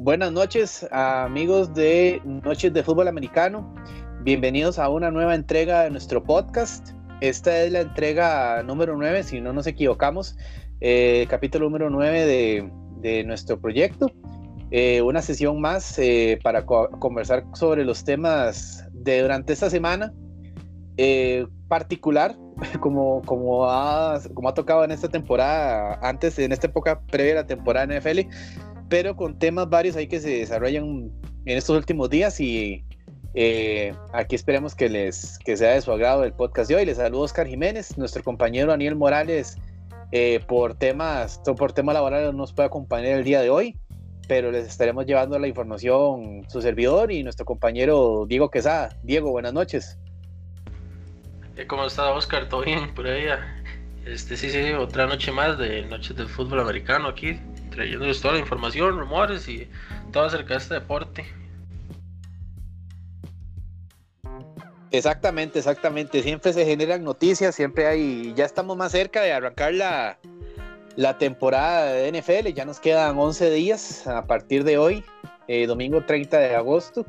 Buenas noches, amigos de Noches de Fútbol Americano. Bienvenidos a una nueva entrega de nuestro podcast. Esta es la entrega número 9, si no nos equivocamos, eh, capítulo número 9 de, nuestro proyecto. Eh, una sesión más eh, para conversar sobre los temas de durante esta semana particular, como, como, ha, como ha tocado en esta temporada, antes, en esta época previa a la temporada NFL pero con temas varios ahí que se desarrollan en estos últimos días y eh, aquí esperemos que les que sea de su agrado el podcast de hoy. Les saludo Oscar Jiménez, nuestro compañero Daniel Morales eh, por temas por tema laboral no nos puede acompañar el día de hoy, pero les estaremos llevando la información su servidor y nuestro compañero Diego Quesada. Diego, buenas noches. Eh, ¿Cómo está Oscar? ¿Todo bien por ahí? Este, sí, sí, otra noche más de Noches del Fútbol Americano aquí, trayéndoles toda la información, rumores y todo acerca de este deporte. Exactamente, exactamente. Siempre se generan noticias, siempre hay. Ya estamos más cerca de arrancar la, la temporada de NFL. Ya nos quedan 11 días a partir de hoy, eh, domingo 30 de agosto.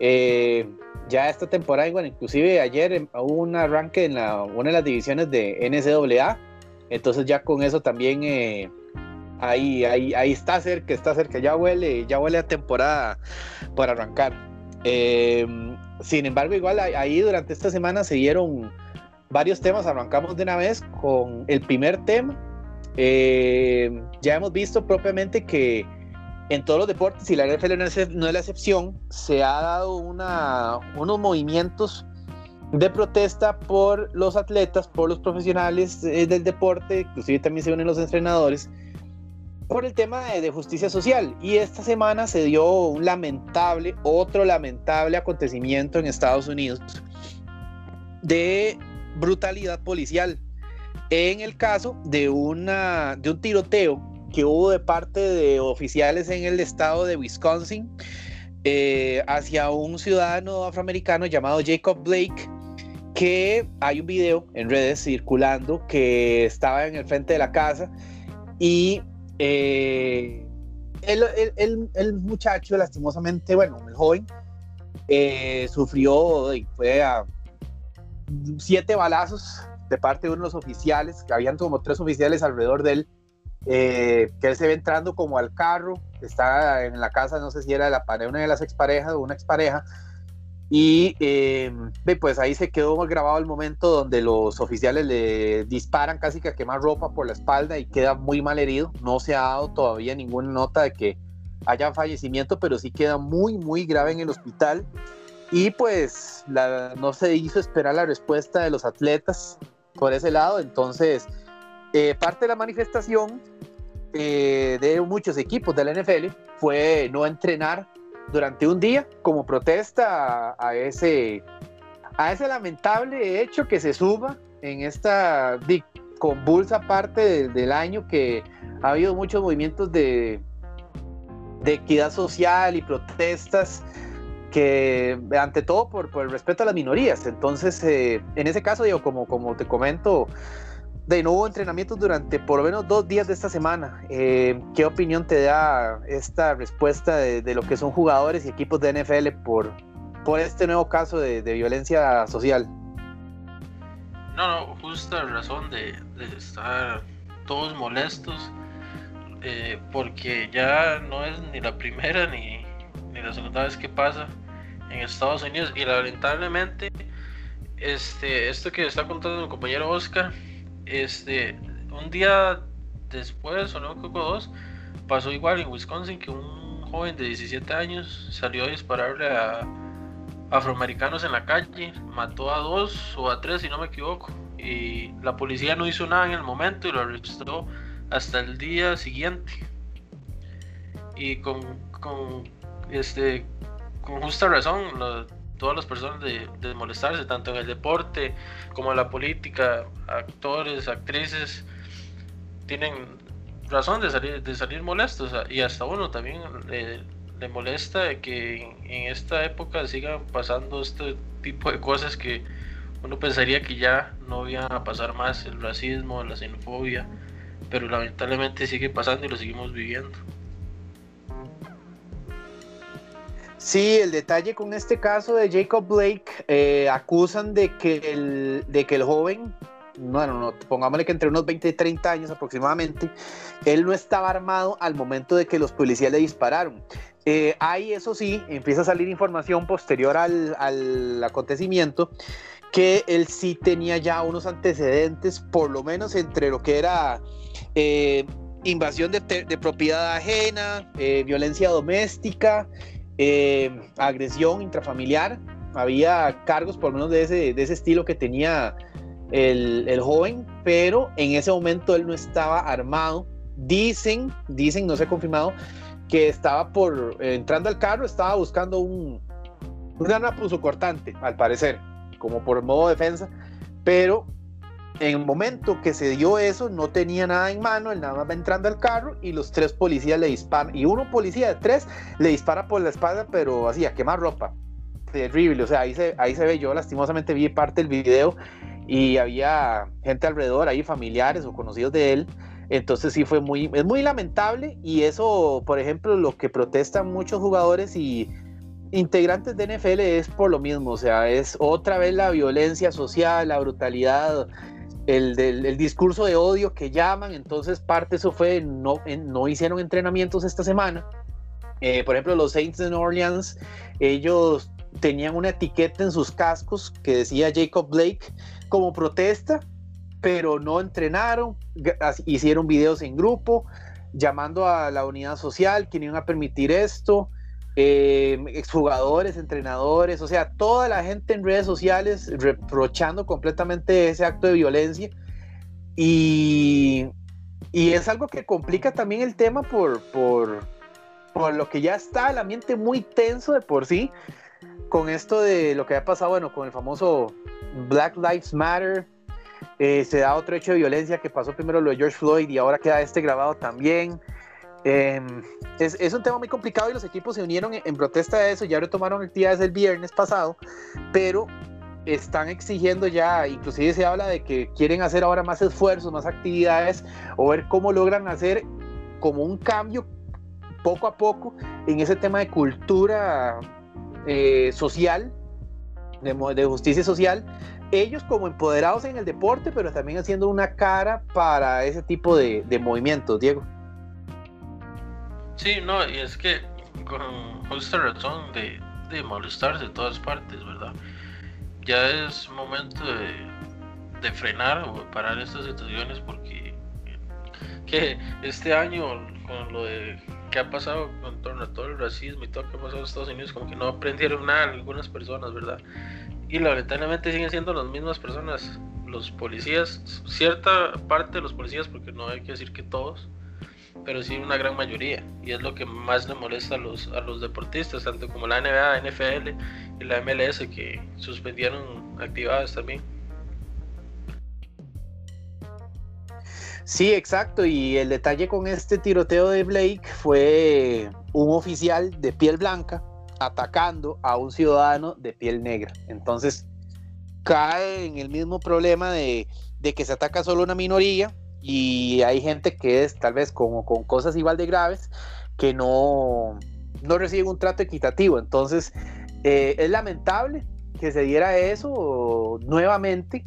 Eh, ya esta temporada, bueno, inclusive ayer hubo un arranque en la, una de las divisiones de NCAA. Entonces ya con eso también eh, ahí, ahí, ahí está cerca, está cerca, ya huele, ya huele a temporada por arrancar. Em, sin embargo, igual ahí durante esta semana se dieron varios temas, arrancamos de una vez con el primer tema. Em, ya hemos visto propiamente que en todos los deportes, y la NFL no es, la excepción, se ha dado una, unos movimientos de protesta por los atletas, por los profesionales eh, del deporte, inclusive también se unen los entrenadores, por el tema de, justicia social. Y esta semana se dio un lamentable, otro lamentable acontecimiento en Estados Unidos de brutalidad policial. En el caso de, una, de un tiroteo que hubo de parte de oficiales en el estado de Wisconsin eh, hacia un ciudadano afroamericano llamado Jacob Blake, que hay un video en redes circulando que estaba en el frente de la casa y eh, el, muchacho, lastimosamente, bueno, el joven, eh, sufrió, fue a siete balazos de parte de unos oficiales, que habían como tres oficiales alrededor de él, eh, que él se ve entrando como al carro, está en la casa, no sé si era la, una de las exparejas o una expareja, y eh, pues ahí se quedó grabado el momento donde los oficiales le disparan casi que a quemar ropa por la espalda y queda muy mal herido. No se ha dado todavía ninguna nota de que haya fallecimiento, pero sí queda muy, muy grave en el hospital. Y pues no se hizo esperar la respuesta de los atletas por ese lado. Entonces, eh, parte de la manifestación eh, de muchos equipos de la NFL fue no entrenar durante un día como protesta a, ese, a ese lamentable hecho que se suba en esta convulsa parte del, año que ha habido muchos movimientos de, de equidad social y protestas que ante todo por, por el respeto a las minorías. Entonces, eh, en ese caso, digo, como, como te comento, de nuevo entrenamientos durante por lo menos dos días de esta semana. Eh, ¿Qué opinión te da esta respuesta de, lo que son jugadores y equipos de NFL por, por este nuevo caso de, violencia social? No, no, justa razón de, estar todos molestos, eh, porque ya no es ni la primera ni, ni la segunda vez que pasa en Estados Unidos y lamentablemente este, esto que está contando mi compañero Oscar este, un día después, o no, creo dos, pasó igual en Wisconsin que un joven de 17 años salió a dispararle a afroamericanos en la calle, mató a dos o a tres, si no me equivoco, y la policía no hizo nada en el momento y lo arrestó hasta el día siguiente. Y con, con este, con justa razón, todas las personas de, molestarse, tanto en el deporte como en la política, actores, actrices, tienen razón de salir, de salir molestos y hasta uno también le, molesta que en, esta época sigan pasando este tipo de cosas que uno pensaría que ya no iban a pasar más, el racismo, la xenofobia, pero lamentablemente sigue pasando y lo seguimos viviendo. Sí, el detalle con este caso de Jacob Blake, eh, acusan de que, el, de que el joven, bueno, no, pongámosle que entre unos 20 y 30 años aproximadamente, él no estaba armado al momento de que los policías le dispararon. Eh, ahí, eso sí, empieza a salir información posterior al, al acontecimiento que él sí tenía ya unos antecedentes, por lo menos entre lo que era eh, invasión de, de, propiedad ajena, eh, violencia doméstica, eh, agresión intrafamiliar. Había cargos por lo menos de ese, de ese estilo que tenía el, el, joven, pero en ese momento él no estaba armado. Dicen, dicen, no se ha confirmado, que estaba por, entrando al carro, estaba buscando un, un cortante, al parecer como por modo defensa, pero en el momento que se dio eso, no tenía nada en mano, él nada más va entrando al carro y los tres policías le disparan, y uno policía de tres le dispara por la espalda, pero así, a quemar ropa. Terrible, o sea, ahí se, ahí se ve, yo lastimosamente vi parte del video y había gente alrededor, ahí familiares o conocidos de él, entonces sí fue muy, es muy lamentable y eso, por ejemplo, lo que protestan muchos jugadores y integrantes de NFL es por lo mismo, o sea, es otra vez la violencia social, la brutalidad, el, del, discurso de odio que llaman, entonces parte eso fue, no, no hicieron entrenamientos esta semana. Eh, por ejemplo, los Saints de New Orleans, ellos tenían una etiqueta en sus cascos que decía Jacob Blake como protesta, pero no entrenaron, hicieron videos en grupo llamando a la unidad social que no iban a permitir esto eh, exjugadores, entrenadores, o sea, toda la gente en redes sociales reprochando completamente ese acto de violencia. Y, y es algo que complica también el tema por, por, por lo que ya está el ambiente muy tenso de por sí, con esto de lo que ha pasado, bueno, con el famoso Black Lives Matter. Eh, se da otro hecho de violencia que pasó primero lo de George Floyd y ahora queda este grabado también. Em, es, un tema muy complicado y los equipos se unieron en, protesta de eso, ya retomaron actividades el viernes pasado, pero están exigiendo ya, inclusive se habla de que quieren hacer ahora más esfuerzos, más actividades o ver cómo logran hacer como un cambio poco a poco en ese tema de cultura eh, social, de, de, justicia social, ellos como empoderados en el deporte, pero también haciendo una cara para ese tipo de, de movimientos, Diego. Sí, no, y es que con justa razón de, de molestarse de todas partes, ¿verdad? Ya es momento de, de frenar o parar estas situaciones porque que este año con lo de que ha pasado con torno a todo el racismo y todo lo que ha pasado en Estados Unidos, como que no aprendieron nada algunas personas, ¿verdad? Y lamentablemente siguen siendo las mismas personas, los policías, cierta parte de los policías, porque no hay que decir que todos, pero sí una gran mayoría. Y es lo que más le molesta a los, a los deportistas, tanto como la NBA, NFL y la MLS, que suspendieron actividades también. Sí, exacto. Y el detalle con este tiroteo de Blake fue un oficial de piel blanca atacando a un ciudadano de piel negra. Entonces cae en el mismo problema de, de que se ataca solo una minoría y hay gente que es tal vez como con cosas igual de graves que no, no reciben un trato equitativo. Entonces, eh, es lamentable que se diera eso nuevamente.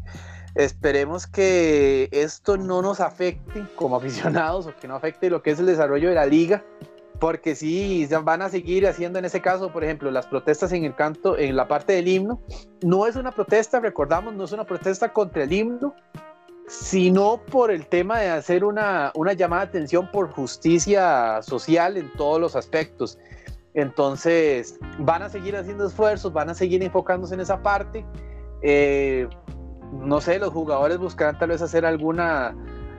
Esperemos que esto no nos afecte como aficionados o que no afecte lo que es el desarrollo de la liga, porque sí van a seguir haciendo en ese caso, por ejemplo, las protestas en el canto, en la parte del himno. No es una protesta, recordamos, no es una protesta contra el himno, sino por el tema de hacer una, llamada de atención por justicia social en todos los aspectos. Entonces, van a seguir haciendo esfuerzos, van a seguir enfocándose en esa parte. Eh, no sé, los jugadores buscarán tal vez hacer alguna,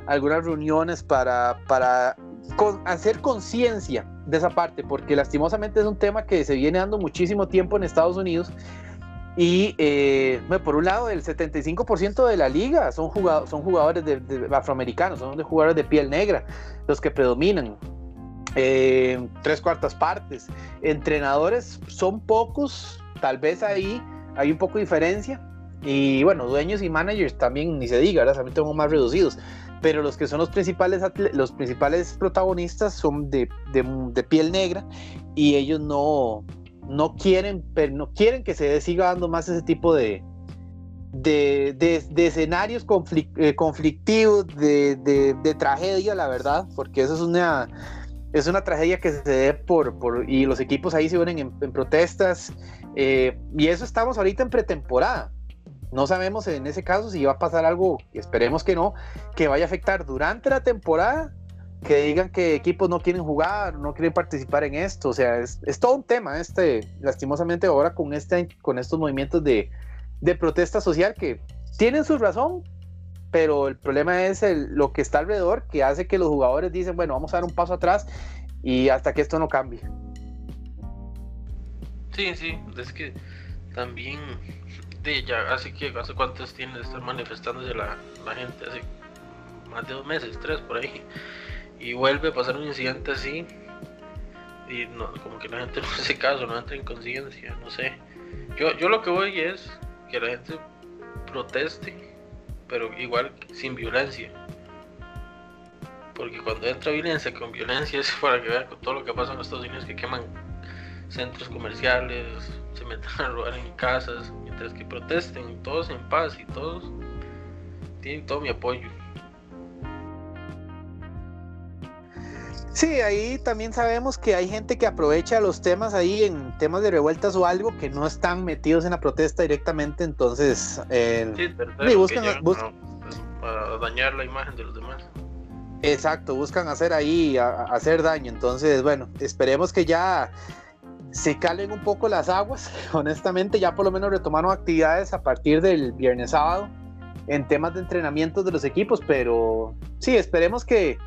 algunas reuniones para, para hacer conciencia de esa parte, porque lastimosamente es un tema que se viene dando muchísimo tiempo en Estados Unidos y eh, por un lado, el 75% de la liga son, jugadores, son jugadores de, afroamericanos, son de jugadores de piel negra, los que predominan. Eh, tres cuartas partes. Entrenadores son pocos, tal vez ahí hay un poco de diferencia. Y bueno, dueños y managers también ni se diga, ¿verdad? también tengo más reducidos. Pero los que son los principales, los principales protagonistas son de, de piel negra y ellos no, no quieren, pero no quieren que se siga dando más ese tipo de, de, de, escenarios eh, conflictivos, de, tragedia, la verdad, porque eso es una, es una tragedia que se dé por, por y los equipos ahí se unen en, protestas, eh, y eso estamos ahorita en pretemporada. No sabemos en ese caso si va a pasar algo, esperemos que no, que vaya a afectar durante la temporada, que digan que equipos no quieren jugar, no quieren participar en esto. O sea, es, es todo un tema, este, lastimosamente ahora con, este, con estos movimientos de, de protesta social que tienen su razón, pero el problema es el, lo que está alrededor que hace que los jugadores dicen, bueno, vamos a dar un paso atrás y hasta que esto no cambie. Sí, sí, es que también de ya hace que hace cuántos tiene de estar manifestándose la, la gente, hace más de dos meses, tres por ahí, y vuelve a pasar un incidente así y no, como que la gente no hace caso, no entra en conciencia, no sé. Yo, yo lo que voy es que la gente proteste, pero igual sin violencia. Porque cuando entra violencia con violencia es para que vean con todo lo que pasa en Estados Unidos que queman centros comerciales, se meten a robar en casas, mientras que protesten todos en paz y todos tienen todo mi apoyo. Sí, ahí también sabemos que hay gente que aprovecha los temas ahí en temas de revueltas o algo que no están metidos en la protesta directamente, entonces sí, buscan, para dañar la imagen de los demás. Exacto, buscan hacer ahí, hacer daño. Entonces, bueno, esperemos que ya se calen un poco las aguas. Honestamente, ya por lo menos retomaron actividades a partir del viernes sábado en temas de entrenamiento de los equipos, pero sí, esperemos que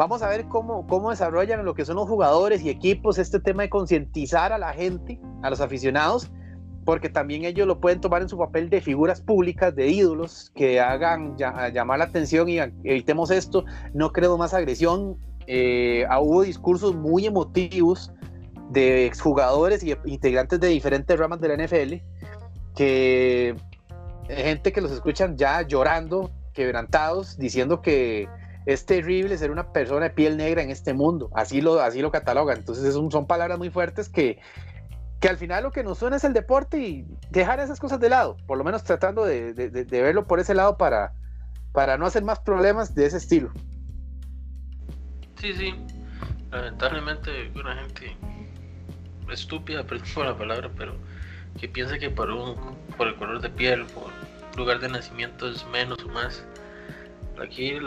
Vamos a ver cómo, cómo desarrollan lo que son los jugadores y equipos este tema de concientizar a la gente, a los aficionados, porque también ellos lo pueden tomar en su papel de figuras públicas, de ídolos, que hagan llamar la atención y evitemos esto, no creo más agresión. Eh, hubo discursos muy emotivos de exjugadores y integrantes de diferentes ramas de la NFL, que gente que los escuchan ya llorando, quebrantados, diciendo que es terrible ser una persona de piel negra en este mundo, así lo, así lo catalogan. Entonces son palabras muy fuertes que, que al final lo que nos suena es el deporte y dejar esas cosas de lado, por lo menos tratando de, verlo por ese lado para, para no hacer más problemas de ese estilo. Sí, sí, lamentablemente una gente estúpida, perdón por la palabra, pero que piensa que por, un, por el color de piel, por lugar de nacimiento es menos o más Aquí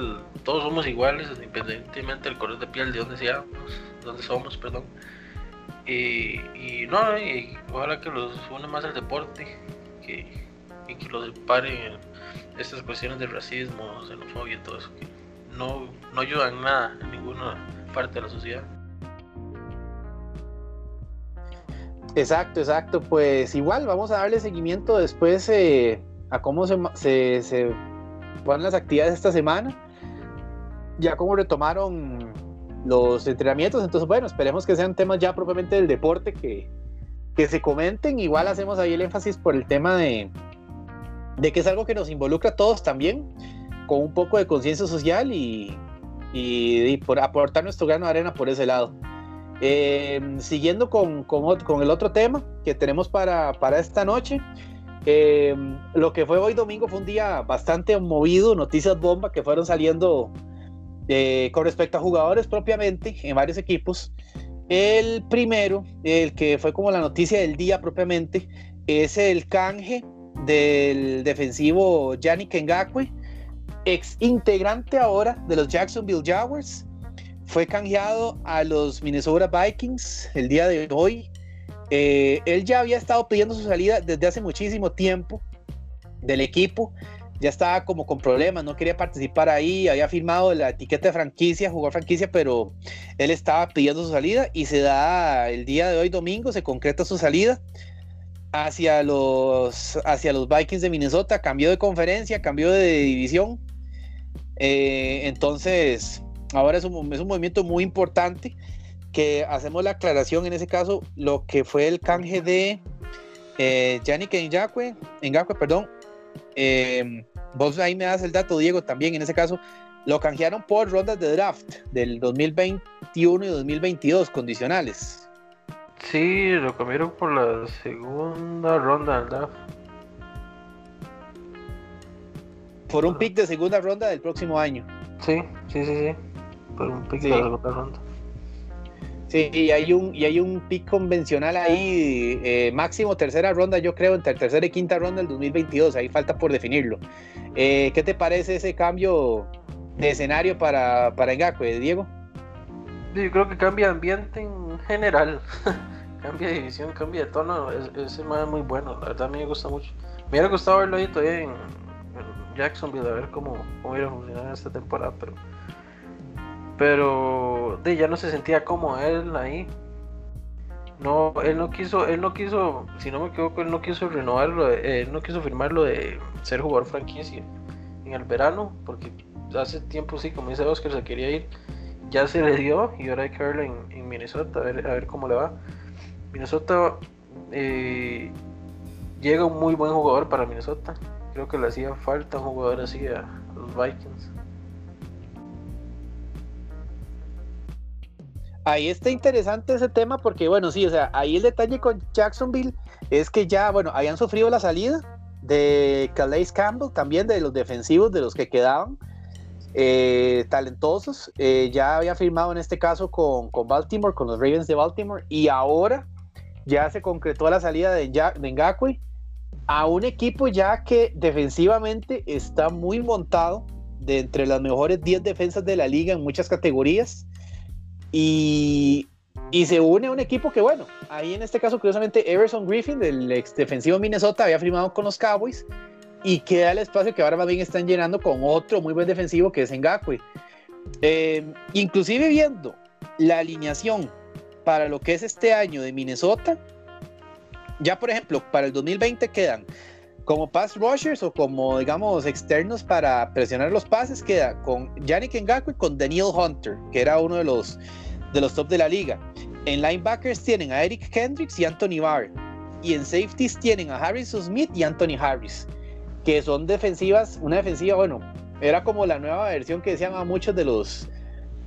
todos somos iguales, independientemente del color de piel, de donde seamos, donde somos, perdón. Y, y no, y ojalá que los une más el deporte que, y que los paren estas cuestiones de racismo, xenofobia y todo eso, que no, no ayudan nada en ninguna parte de la sociedad. Exacto, exacto. Pues igual vamos a darle seguimiento después eh, a cómo se van las actividades esta semana, ya como retomaron los entrenamientos, entonces bueno, esperemos que sean temas ya propiamente del deporte que, que se comenten, igual hacemos ahí el énfasis por el tema de, de que es algo que nos involucra a todos también, con un poco de conciencia social y, y, por aportar nuestro grano de arena por ese lado. Eh, siguiendo con, con, con, el otro tema que tenemos para, para esta noche, eh, lo que fue hoy domingo fue un día bastante movido, noticias bomba que fueron saliendo eh, con respecto a jugadores propiamente en varios equipos. El primero, el que fue como la noticia del día propiamente, es el canje del defensivo Yannick Ngakwe, ex integrante ahora de los Jacksonville Jaguars. Fue canjeado a los Minnesota Vikings el día de hoy eh, él ya había estado pidiendo su salida desde hace muchísimo tiempo del equipo. Ya estaba como con problemas, no quería participar ahí, había firmado la etiqueta de franquicia, jugó franquicia, pero él estaba pidiendo su salida y se da el día de hoy, domingo, se concreta su salida hacia los, hacia los Vikings de Minnesota, cambió de conferencia, cambió de división. Eh, entonces, ahora es un, es un movimiento muy importante que hacemos la aclaración en ese caso, lo que fue el canje de eh, Yannick Ngakwe, Ngakwe, perdón. Eh, vos ahí me das el dato, Diego, también en ese caso, lo canjearon por rondas de draft del 2021 y 2022 condicionales. Sí, lo cambiaron por la segunda ronda del draft. Por un pick de segunda ronda del próximo año. Sí, sí, sí, sí. Por un pick de la segunda ronda. Sí, y hay un, y hay un pick convencional ahí, eh, máximo tercera ronda, yo creo, entre tercera y quinta ronda del 2022, ahí falta por definirlo. Eh, ¿Qué te parece ese cambio de escenario para, para Ngakwe, Diego? Yo creo que cambia ambiente en general, cambia de división, cambia de tono, ese es muy bueno, la verdad a mí me gusta mucho. Me hubiera gustado verlo ahí todavía en, Jacksonville, a ver cómo, cómo iba a funcionar esta temporada, pero pero de, ya no se sentía como él ahí. No, él no quiso, él no quiso, si no me equivoco, él no quiso renovarlo, eh, él no quiso firmarlo de ser jugador franquicia en el verano, porque hace tiempo sí, como dice Oscar, se quería ir, ya se le dio y ahora hay que verlo en, Minnesota, a ver, a ver, cómo le va. Minnesota eh, llega un muy buen jugador para Minnesota, creo que le hacía falta un jugador así a los Vikings. Ahí está interesante ese tema porque, bueno, sí, o sea, ahí el detalle con Jacksonville es que ya, bueno, habían sufrido la salida de Calais Campbell, también de los defensivos, de los que quedaban, eh, talentosos. Eh, ya había firmado en este caso con, con, Baltimore, con los Ravens de Baltimore, y ahora ya se concretó la salida de, de Ngakwe a un equipo ya que defensivamente está muy montado, de entre las mejores 10 defensas de la liga en muchas categorías y, se une a un equipo que, bueno, ahí en este caso, curiosamente, Everson Griffin, del ex defensivo Minnesota, había firmado con los Cowboys y queda el espacio que ahora más bien están llenando con otro muy buen defensivo que es Ngakwe. Eh, inclusive viendo la alineación para lo que es este año de Minnesota, ya por ejemplo, para el 2020 quedan como pass rushers o como digamos externos para presionar los pases, queda con Yannick Ngakwe y con Daniel Hunter, que era uno de los de los top de la liga. En linebackers tienen a Eric Kendricks y Anthony Barr. Y en safeties tienen a Harrison Smith y Anthony Harris, que son defensivas, una defensiva, bueno, era como la nueva versión que decían a muchos de los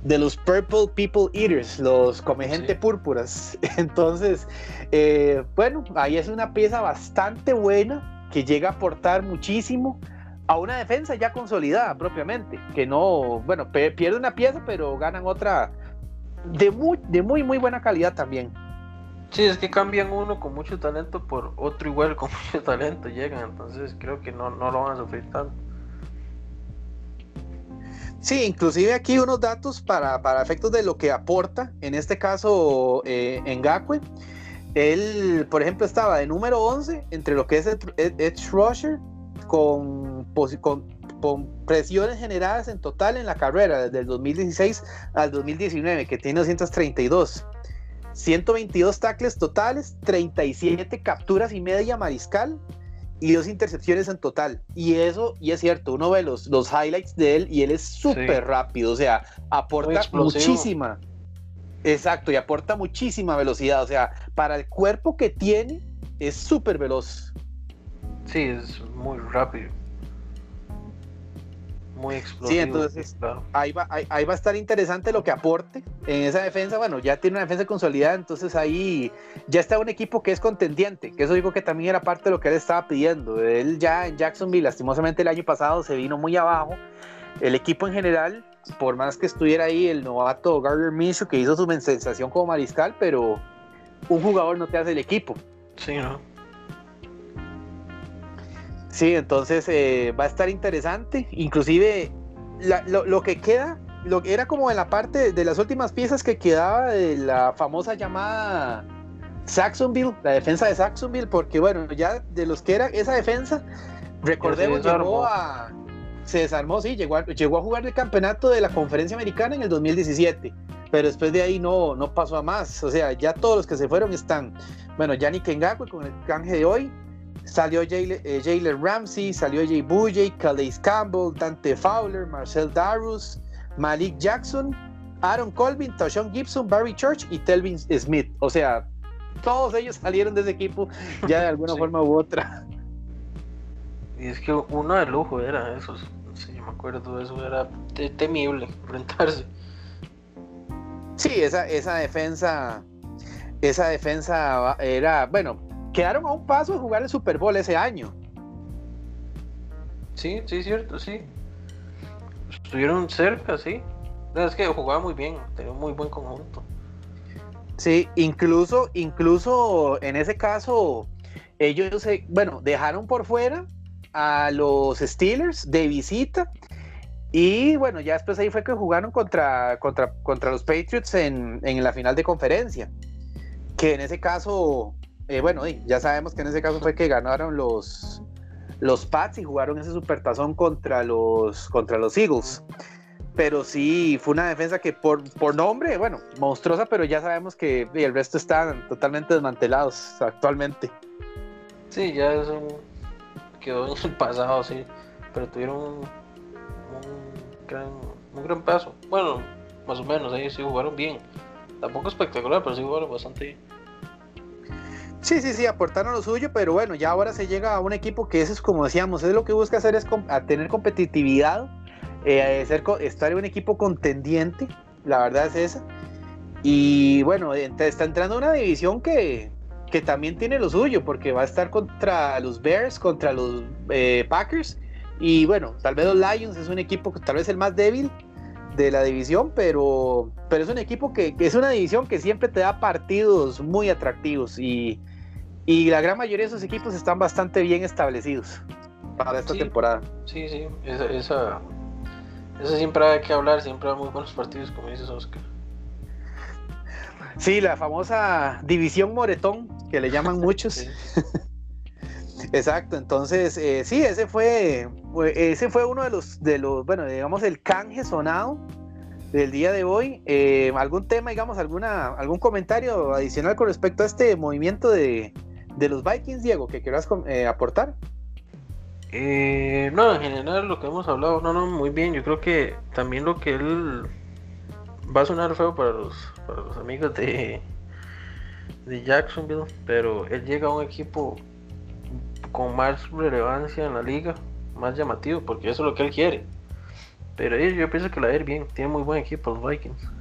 de los Purple People Eaters, los come gente púrpuras. Entonces, eh, bueno, ahí es una pieza bastante buena que llega a aportar muchísimo a una defensa ya consolidada propiamente, que no, bueno, pierde una pieza, pero ganan otra, de muy, de muy, muy buena calidad también. Sí, es que cambian uno con mucho talento por otro igual con mucho talento, llegan, entonces creo que no, no lo van a sufrir tanto. Sí, inclusive aquí unos datos para, para efectos de lo que aporta, en este caso eh, en Gakwe. Él, por ejemplo, estaba de número 11 entre lo que es el Edge Rusher con, con con presiones generadas en total en la carrera desde el 2016 al 2019, que tiene 232. 122 tackles totales, 37 capturas y media mariscal y dos intercepciones en total. Y eso, y es cierto, uno ve los, los highlights de él y él es súper rápido, o sea, aporta muchísima. Exacto, y aporta muchísima velocidad, o sea, para el cuerpo que tiene, es súper veloz. Sí, es muy rápido muy explosivo. Sí, entonces ahí, va, ahí, va a estar interesante lo que aporte en esa defensa. Bueno, ya tiene una defensa consolidada, entonces ahí ya está un equipo que es contendiente, que eso digo que también era parte de lo que él estaba pidiendo. Él ya en Jacksonville, lastimosamente el año pasado se vino muy abajo. El equipo en general, por más que estuviera ahí el novato Gardner Minshew, que hizo su sensación como mariscal, pero un jugador no te hace el equipo. Sí, ¿no? Sí, entonces eh, va a estar interesante. Inclusive lo, que queda, lo que era como en la parte de las últimas piezas que quedaba de la famosa llamada Saxonville, la defensa de Saxonville, porque bueno, ya de los que era esa defensa, recordemos, llegó a... Se desarmó, sí, llegó a, llegó a jugar el campeonato de la conferencia americana en el 2017, pero después de ahí no, no pasó a más. O sea, ya todos los que se fueron están, bueno, Yannick Ngakwe con el canje de hoy, Salió Jalen eh, Ramsey, salió Jay Bouye, Calais Campbell, Dante Fowler, Marcel Darus, Malik Jackson, Aaron Colvin, Tashon Gibson, Barry Church y Telvin Smith. O sea, todos ellos salieron de ese equipo ya de alguna forma u otra. Y es que uno de lujo era eso. Sí, me acuerdo, eso era temible enfrentarse. Sí, esa, esa defensa esa defensa era, bueno, quedaron a un paso de jugar el Super Bowl ese año. Sí, sí, cierto, sí. Estuvieron cerca, sí. Es que jugaba muy bien, tenía un muy buen conjunto. Sí, incluso, incluso en ese caso, ellos, bueno, dejaron por fuera a los Steelers de visita. Y bueno, ya después ahí fue que jugaron contra, contra, contra los Patriots en, en la final de conferencia. Que en ese caso, eh, bueno, ya sabemos que en ese caso fue que ganaron los, los Pats y jugaron ese supertazón contra los, contra los Eagles. Pero sí, fue una defensa que por, por nombre, bueno, monstruosa, pero ya sabemos que el resto están totalmente desmantelados actualmente. Sí, ya eso quedó en el pasado, sí. Pero tuvieron un, gran, un gran paso. Bueno, más o menos, ahí sí jugaron bien. Tampoco espectacular, pero sí jugaron bastante bien. Sí, sí, sí, aportaron lo suyo, pero bueno, ya ahora se llega a un equipo que eso es como decíamos, es lo que busca hacer es tener competitividad, eh, estar en un equipo contendiente, la verdad es esa. Y bueno, está entrando una división que, que también tiene lo suyo, porque va a estar contra los Bears, contra los eh, Packers, y bueno, tal vez los Lions es un equipo que tal vez el más débil de la división, pero, pero es un equipo que, que, es una división que siempre te da partidos muy atractivos y, y la gran mayoría de esos equipos están bastante bien establecidos para esta temporada. Sí, sí, esa, esa, siempre hay que hablar, siempre hay muy buenos partidos, como dices Oscar. Sí, la famosa división Moretón, que le llaman muchos. Exacto, entonces eh, sí, ese fue, ese fue uno de los, de los, bueno, digamos el canje sonado del día de hoy. Eh, ¿Algún tema, digamos, alguna, algún comentario adicional con respecto a este movimiento de, de los Vikings, Diego, que quieras eh, aportar. Eh, no, en general lo que hemos hablado, no, no, muy bien. Yo creo que también lo que él va a sonar feo para los, para los amigos de, de Jacksonville, pero él llega a un equipo con más relevancia en la liga, más llamativo, porque eso es lo que él quiere. Pero yo pienso que la va bien, tiene muy buen equipo los Vikings.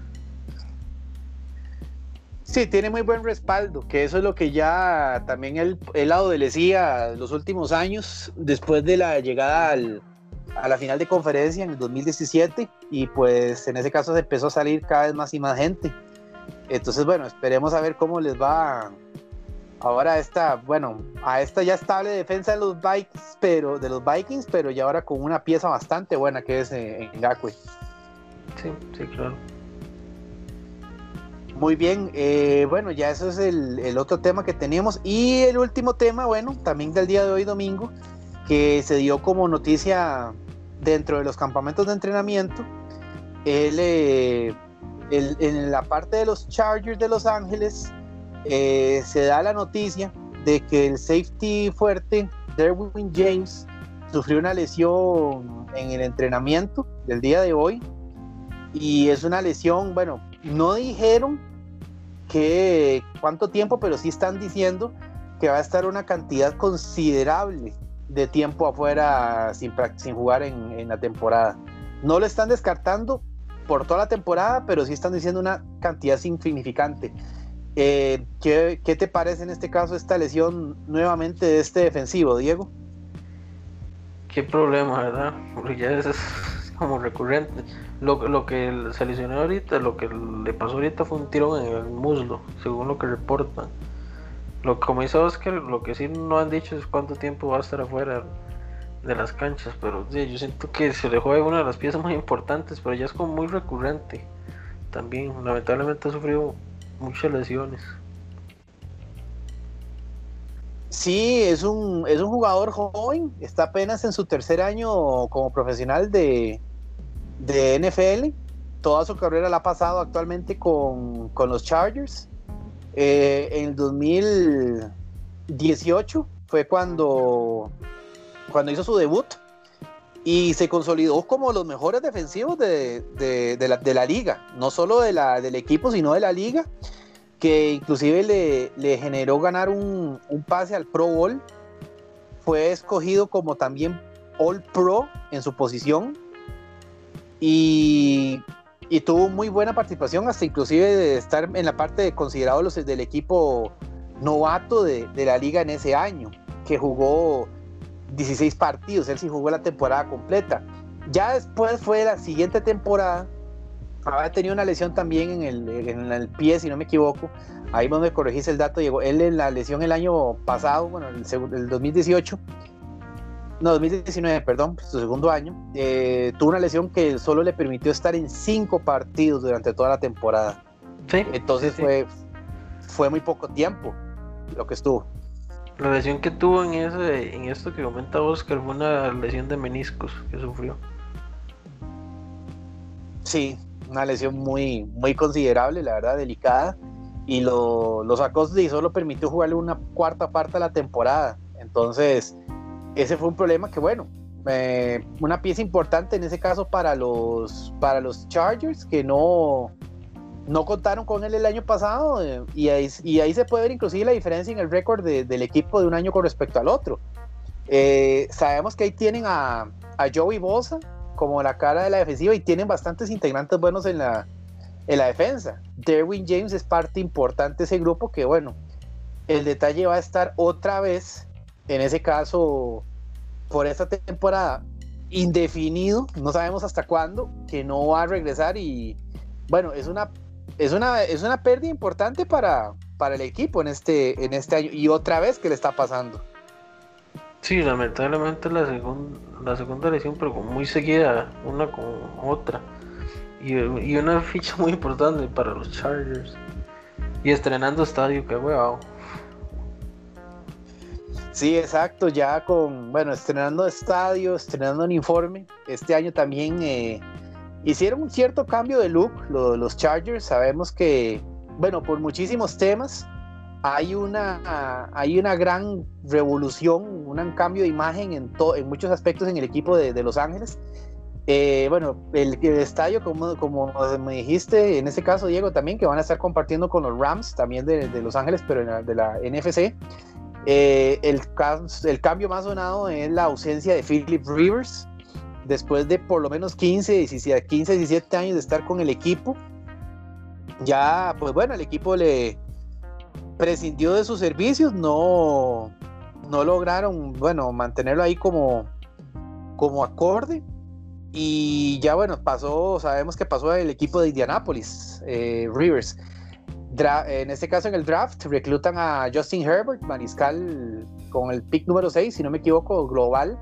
Sí, tiene muy buen respaldo, que eso es lo que ya también él, él adolecía los últimos años, después de la llegada a la final de conferencia en el 2017, y pues en ese caso se empezó a salir cada vez más y más gente. Entonces, bueno, esperemos a ver cómo les va ahora esta, bueno, a esta ya estable defensa de los Vikings, pero de los Vikings, pero ya ahora con una pieza bastante buena que es eh, en Gakwe. Sí, sí, claro. Muy bien, eh, bueno, ya eso es el, otro tema que teníamos. Y el último tema, bueno, también del día de hoy domingo, que se dio como noticia dentro de los campamentos de entrenamiento. Eh, en la parte de los Chargers de Los Ángeles eh, se da la noticia de que el safety fuerte, Derwin James, sufrió una lesión en el entrenamiento del día de hoy. Y es una lesión, bueno, no dijeron cuánto tiempo, pero sí están diciendo que va a estar una cantidad considerable de tiempo afuera sin, jugar en, la temporada. No lo están descartando por toda la temporada, pero sí están diciendo una cantidad significante. Eh, ¿qué, ¿Qué te parece en este caso esta lesión nuevamente de este defensivo, Diego? Qué problema, ¿verdad? Porque ya es como recurrente. Lo, lo que se lesionó ahorita, lo que le pasó ahorita fue un tirón en el muslo, según lo que reportan. Lo como dice Oscar, lo que sí no han dicho es cuánto tiempo va a estar afuera de las canchas, pero yo siento que se le juega una de las piezas más importantes, pero ya es como muy recurrente. También, lamentablemente ha sufrido muchas lesiones. Sí, es un, es un jugador joven, está apenas en su tercer año como profesional de, de NFL. Toda su carrera la ha pasado actualmente con, los Chargers. Eh, en el 2018 fue cuando, cuando hizo su debut y se consolidó como los mejores defensivos de, la, de la, liga, no solo de la, del equipo, sino de la liga, que inclusive le, le generó ganar un, un, pase al Pro Bowl. Fue escogido como también All Pro en su posición y y tuvo muy buena participación, hasta inclusive de estar en la parte de considerado los, del equipo novato de, de, la liga en ese año, que jugó 16 partidos, él sí jugó la temporada completa. Ya después fue la siguiente temporada, había tenido una lesión también en el, en el pie, si no me equivoco, ahí donde corregís el dato, llegó él en la lesión el año pasado, bueno, el, el 2018, no, 2019, perdón, su segundo año, eh, tuvo una lesión que solo le permitió estar en cinco partidos durante toda la temporada. Sí. Entonces Fue, fue muy poco tiempo lo que estuvo. La lesión que tuvo en ese, en esto que comenta Oscar fue una lesión de meniscos que sufrió. Sí, una lesión muy, muy considerable, la verdad, delicada. Y lo, lo sacó y solo permitió jugarle una cuarta parte de la temporada. Entonces, ese fue un problema que, bueno, una pieza importante en ese caso para los, para los Chargers, que no, no contaron con él el año pasado, eh, y, ahí, y, ahí, se puede ver inclusive la diferencia en el récord de, del equipo de un año con respecto al otro. Eh, sabemos que ahí tienen a, a Joey Bosa como la cara de la defensiva y tienen bastantes integrantes buenos en la, en la defensa. Derwin James es parte importante de ese grupo que, bueno, el detalle va a estar otra vez en ese caso, por esta temporada, indefinido, no sabemos hasta cuándo, que no va a regresar y bueno, es una, es una, es una pérdida importante para, para el equipo en este, en este año y otra vez que le está pasando. Sí, lamentablemente la, segunda la segunda lesión, pero muy seguida, una con otra. Y, y, una ficha muy importante para los Chargers. Y estrenando estadio, que huevado. Sí, exacto, ya con, bueno, estrenando estadio, estrenando uniforme. Este año también eh, hicieron un cierto cambio de look los Chargers. Sabemos que, bueno, por muchísimos temas hay una, hay una gran revolución, un cambio de imagen en, en muchos aspectos en el equipo de, Los Ángeles. Eh, bueno, el, estadio, como, como me dijiste, en ese caso, Diego, también, que van a estar compartiendo con los Rams, también de, de Los Ángeles, pero de la NFC. Eh, el, cambio más sonado es la ausencia de Philip Rivers, después de por lo menos 15, 17, 15, 17 años de estar con el equipo. Ya, pues bueno, el equipo le prescindió de sus servicios, no, no lograron, bueno, mantenerlo ahí como, como acorde. Y ya, bueno, pasó, sabemos que pasó el equipo de Indianapolis, eh, Rivers en este caso en el draft reclutan a Justin Herbert, mariscal con el pick número 6, si no me equivoco, global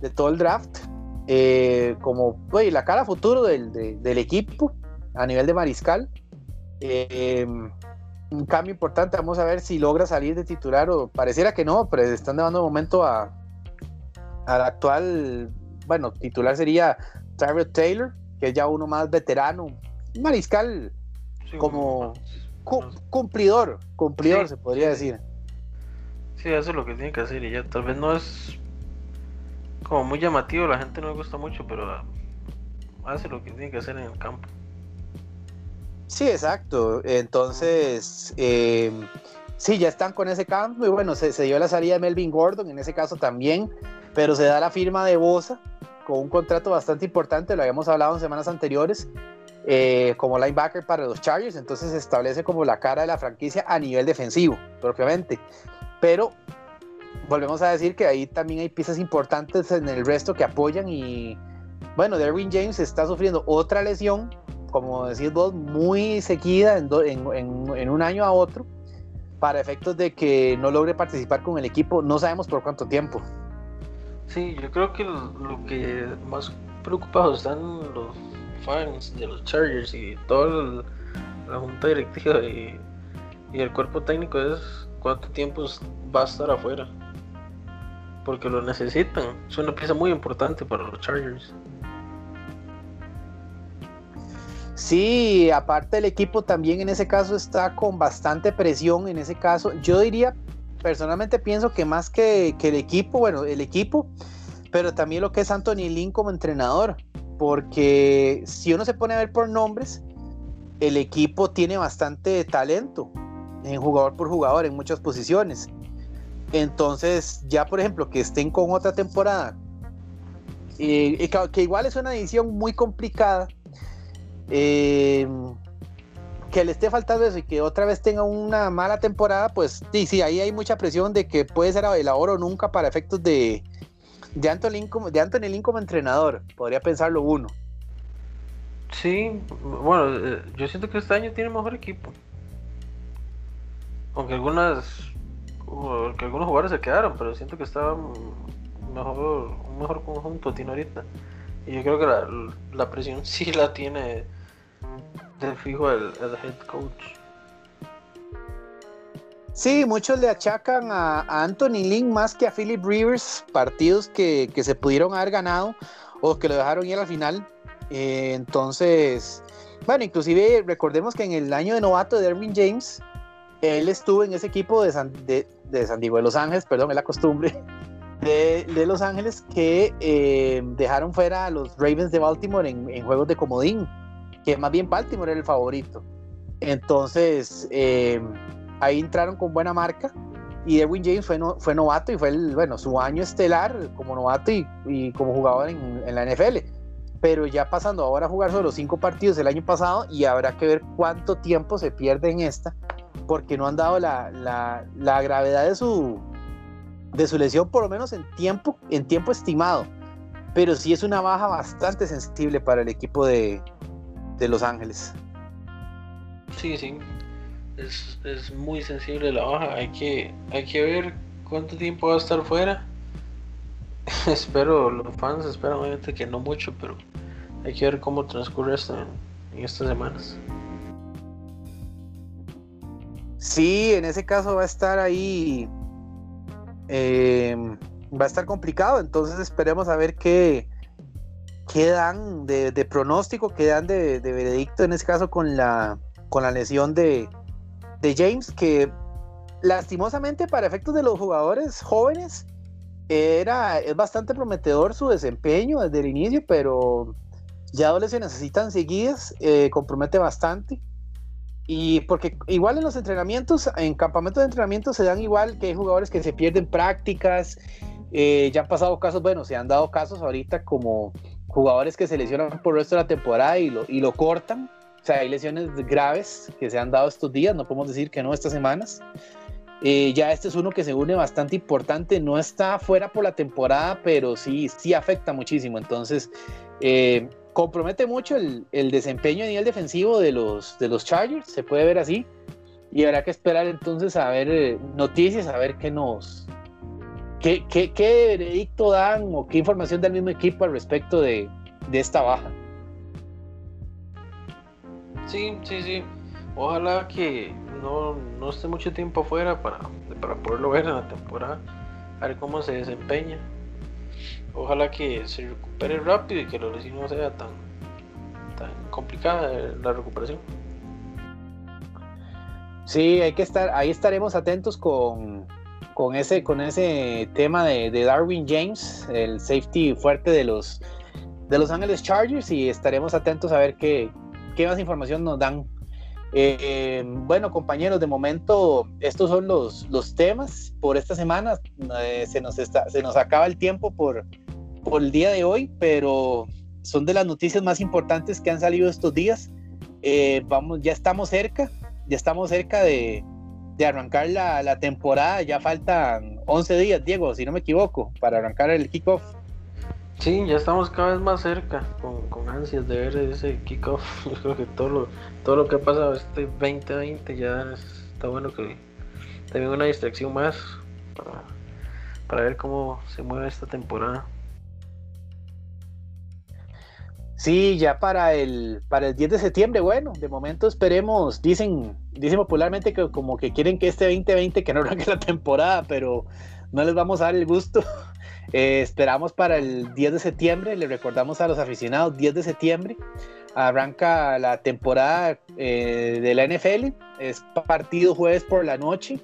de todo el draft, eh, como la cara futuro del, equipo a nivel de mariscal. Eh, un cambio importante, vamos a ver si logra salir de titular o pareciera que no, pero están dando momento a al actual, bueno, titular sería Tyrell Taylor, que es ya uno más veterano, mariscal como cumplidor, cumplidor se podría decir. Sí, eso es lo que tiene que hacer y ya tal vez no es como muy llamativo, la gente no le gusta mucho, pero hace lo que tiene que hacer en el campo. Sí, exacto. Entonces, eh, sí, ya están con ese campo y bueno, se, se, dio la salida de Melvin Gordon en ese caso también, pero se da la firma de Bosa con un contrato bastante importante, lo habíamos hablado en semanas anteriores, eh, como linebacker para los Chargers, entonces se establece como la cara de la franquicia a nivel defensivo, propiamente. Pero volvemos a decir que ahí también hay piezas importantes en el resto que apoyan y bueno, Derwin James está sufriendo otra lesión, como decís vos, muy seguida en, un año a otro, para efectos de que no logre participar con el equipo, no sabemos por cuánto tiempo. Sí, yo creo que lo, lo que más preocupados están los fans de los Chargers y toda la junta directiva y, el cuerpo técnico es cuánto tiempo va a estar afuera. Porque lo necesitan. Es una pieza muy importante para los Chargers. Sí, aparte el equipo también en ese caso está con bastante presión. En ese caso, yo diría, personalmente pienso que más que, que el equipo, bueno, el equipo, pero también lo que es Anthony Lynn como entrenador porque si uno se pone a ver por nombres, el equipo tiene bastante talento en jugador por jugador en muchas posiciones. Entonces, ya por ejemplo, que estén con otra temporada, eh, que, igual es una edición muy complicada, eh, que le esté faltando eso y que otra vez tenga una mala temporada, pues sí, sí, ahí hay mucha presión de que puede ser el ahorro nunca para efectos de, de, Anthony, como, de como entrenador, podría pensarlo uno. Sí, bueno, eh, yo siento que este año tiene mejor equipo. Aunque algunas que algunos jugadores se quedaron, pero siento que estaba mejor, un mejor conjunto tiene ahorita. Y yo creo que la, la presión sí la tiene de fijo el, head coach. Sí, muchos le achacan a, Anthony Lynn más que a Philip Rivers partidos que, se pudieron haber ganado o que lo dejaron ir al final. Eh, entonces, bueno, inclusive recordemos que en el año de novato de Erwin James, él estuvo en ese equipo de San, de, Diego de Los Ángeles, perdón, es la costumbre, de, Los Ángeles que eh, dejaron fuera a los Ravens de Baltimore en, en juegos de comodín que más bien Baltimore era el favorito. Entonces, eh, ahí entraron con buena marca y Edwin James fue, fue novato y fue el, bueno, su año estelar como novato y, como jugador en, la NFL. Pero ya pasando ahora a jugar solo cinco partidos el año pasado y habrá que ver cuánto tiempo se pierde en esta, porque no han dado la, la, gravedad de su, de su lesión, por lo menos en tiempo, en tiempo estimado. Pero sí es una baja bastante sensible para el equipo de, de Los Ángeles. Sí, sí. Es, muy sensible la baja. Hay que, hay que ver cuánto tiempo va a estar fuera. Espero, los fans esperan obviamente que no mucho, pero hay que ver cómo transcurre esto en, estas semanas. Sí, en ese caso va a estar ahí. Eh, va a estar complicado, entonces esperemos a ver qué, quedan de, pronóstico, quedan de, de, veredicto en este caso con la, con la lesión de, James, que lastimosamente para efectos de los jugadores jóvenes era, es bastante prometedor su desempeño desde el inicio, pero ya dos lesiones necesitan seguidas, eh, compromete bastante. Y porque igual en los entrenamientos, en campamentos de entrenamiento se dan igual que hay jugadores que se pierden prácticas, eh, ya han pasado casos, bueno, se han dado casos ahorita como jugadores que se lesionan por el resto de la temporada y lo, y lo cortan. Sea, hay lesiones graves que se han dado estos días, no podemos decir que no estas semanas. Eh, ya este es uno que se une bastante importante, no está fuera por la temporada, pero sí, sí afecta muchísimo. Entonces, eh, compromete mucho el, el, desempeño a nivel defensivo de los, de los Chargers, se puede ver así. Y habrá que esperar entonces a ver eh, noticias, a ver qué nos, ¿Qué, qué, veredicto dan o qué información da el mismo equipo al respecto de, esta baja? Sí, sí, sí. Ojalá que no, esté mucho tiempo afuera para, para poderlo ver en la temporada, a ver cómo se desempeña. Ojalá que se recupere rápido y que la lesión no sea tan, tan complicada la recuperación. Sí, hay que estar, ahí estaremos atentos con, con ese, con ese tema de, Darwin James, el safety fuerte de los, de los Ángeles Chargers, y estaremos atentos a ver qué, qué más información nos dan. Eh, bueno, compañeros, de momento estos son los, los temas por esta semana. Eh, se, nos está, se nos acaba el tiempo por, por el día de hoy, pero son de las noticias más importantes que han salido estos días. Eh, vamos, ya estamos cerca, ya estamos cerca de, de arrancar la, la, temporada. Ya faltan 11 días, Diego, si no me equivoco, para arrancar el kickoff. Sí, ya estamos cada vez más cerca, con, con ansias de ver ese kickoff. Yo creo que todo lo, todo lo que ha pasado este 2020 ya está bueno que también una distracción más para, para ver cómo se mueve esta temporada. Sí, ya para el, para el 10 de septiembre, bueno, de momento esperemos, dicen, dicen popularmente que como que quieren que este 2020 que no arranque la temporada, pero no les vamos a dar el gusto. Eh, esperamos para el 10 de septiembre, le recordamos a los aficionados, 10 de septiembre arranca la temporada eh, de la NFL, es partido jueves por la noche,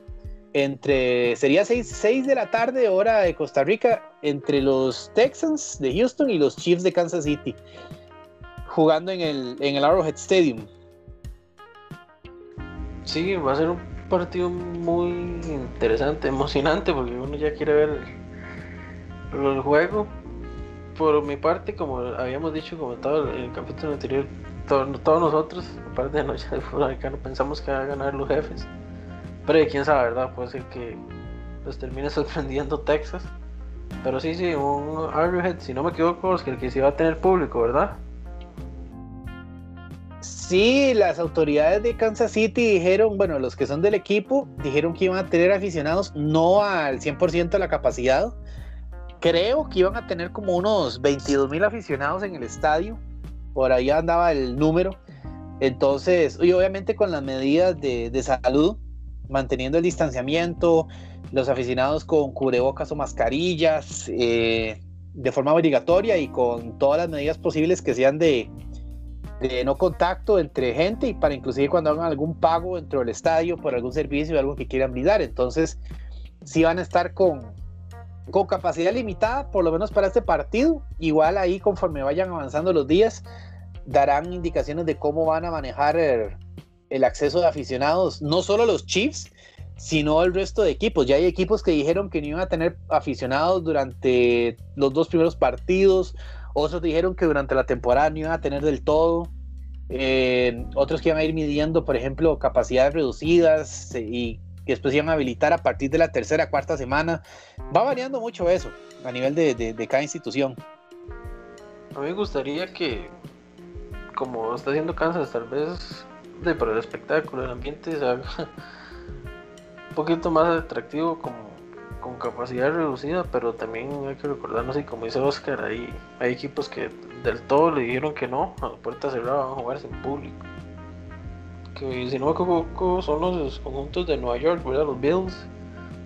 entre, sería 6, 6 de la tarde hora de Costa Rica, entre los Texans de Houston y los Chiefs de Kansas City jugando en el, en el Arrowhead Stadium. Sí, va a ser un partido muy interesante, emocionante, porque uno ya quiere ver el, juego. por mi parte, como habíamos dicho, como todo en el capítulo anterior, todos nosotros, aparte de Noche de Fútbol Americano, pensamos que va a ganar los jefes. Pero quién sabe, ¿verdad? Puede ser que los termine sorprendiendo Texas. Pero sí, sí, un Arrowhead, si no me equivoco, el que sí va a tener público, ¿verdad? Sí, las autoridades de Kansas City dijeron, bueno, los que son del equipo, dijeron que iban a tener aficionados no al 100% de la capacidad. Creo que iban a tener como unos 22 mil aficionados en el estadio. Por ahí andaba el número. Entonces, y obviamente con las medidas de, salud, manteniendo el distanciamiento, los aficionados con cubrebocas o mascarillas eh, de forma obligatoria y con todas las medidas posibles que sean de, de no contacto entre gente y para inclusive cuando hagan algún pago dentro del estadio por algún servicio o algo que quieran brindar. Entonces, sí van a estar con, con capacidad limitada, por lo menos para este partido. Igual ahí, conforme vayan avanzando los días, darán indicaciones de cómo van a manejar el, acceso de aficionados, no solo los Chiefs, sino el resto de equipos. Ya hay equipos que dijeron que no iban a tener aficionados durante los dos primeros partidos otros dijeron que durante la temporada no iban a tener del todo. Eh, otros que iban a ir midiendo, por ejemplo, capacidades reducidas eh, y que después iban a habilitar a partir de la tercera, cuarta semana. Va variando mucho eso a nivel de, cada institución. A mí me gustaría que, como está haciendo Kansas, tal vez de, para el espectáculo, el ambiente se haga un poquito más atractivo con capacidad reducida, pero también hay que recordarnos, y como dice Oscar, hay, hay equipos que del todo le dijeron que no, a puerta cerrada van a jugar sin público. Que si no me son los conjuntos de Nueva York, ¿verdad? Los Bills,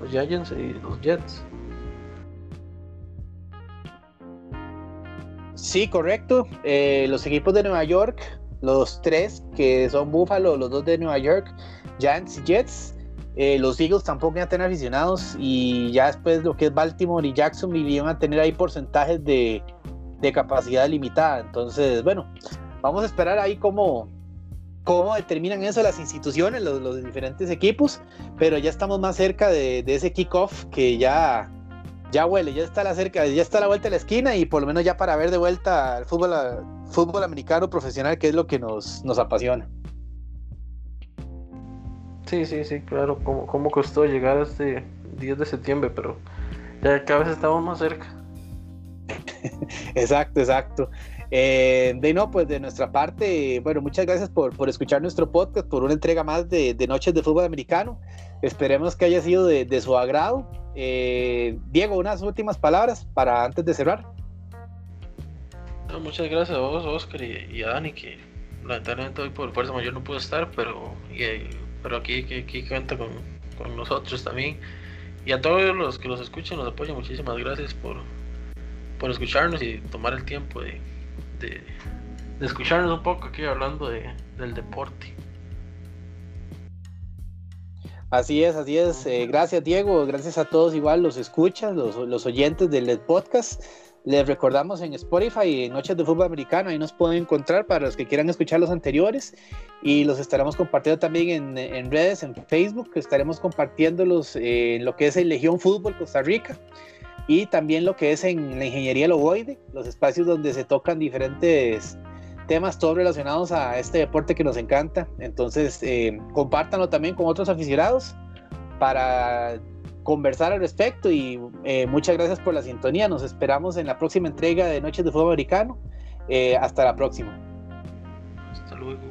los Giants y los Jets. Sí, correcto. Eh, los equipos de Nueva York, los tres que son Buffalo, los dos de Nueva York, Giants y Jets, eh, los Eagles tampoco iban a tener aficionados y ya después lo que es Baltimore y Jacksonville iban a tener ahí porcentajes de, capacidad limitada. Entonces, bueno, vamos a esperar ahí cómo, cómo determinan eso las instituciones, los, diferentes equipos, pero ya estamos más cerca de, ese kickoff que ya, ya huele, ya está la cerca, ya está a la vuelta de la esquina y por lo menos ya para ver de vuelta al fútbol, fútbol americano profesional, que es lo que nos, nos apasiona. Sí, sí, sí, claro. ¿Cómo, cómo costó llegar a este 10 de septiembre? Pero ya cada vez estamos más cerca. exacto, exacto. Eh, de no, pues de nuestra parte, bueno, muchas gracias por, por escuchar nuestro podcast, por una entrega más de, de Noches de Fútbol Americano. Esperemos que haya sido de, de su agrado. Eh, Diego, unas últimas palabras para antes de cerrar. muchas gracias a vos, Oscar, y, a Dani, que lamentablemente hoy por fuerza mayor no pudo estar, pero pero aquí, aquí, cuenta con, nosotros también. Y a todos los que los escuchan, nos apoyan, muchísimas gracias por, por escucharnos y tomar el tiempo de, de, escucharnos un poco aquí hablando de, del deporte. Así es, así es. Eh, gracias Diego, gracias a todos igual los escuchas, los, los oyentes del podcast. Les recordamos en Spotify, en Noches de Fútbol Americano, ahí nos pueden encontrar para los que quieran escuchar los anteriores y los estaremos compartiendo también en, redes, en Facebook, estaremos compartiéndolos en lo que es el Legión Fútbol Costa Rica y también lo que es en la Ingeniería Logoide, los espacios donde se tocan diferentes temas todos relacionados a este deporte que nos encanta. Entonces, eh, compártanlo también con otros aficionados para conversar al respecto y eh, muchas gracias por la sintonía. Nos esperamos en la próxima entrega de Noches de Fútbol Americano. Eh, hasta la próxima. Hasta luego.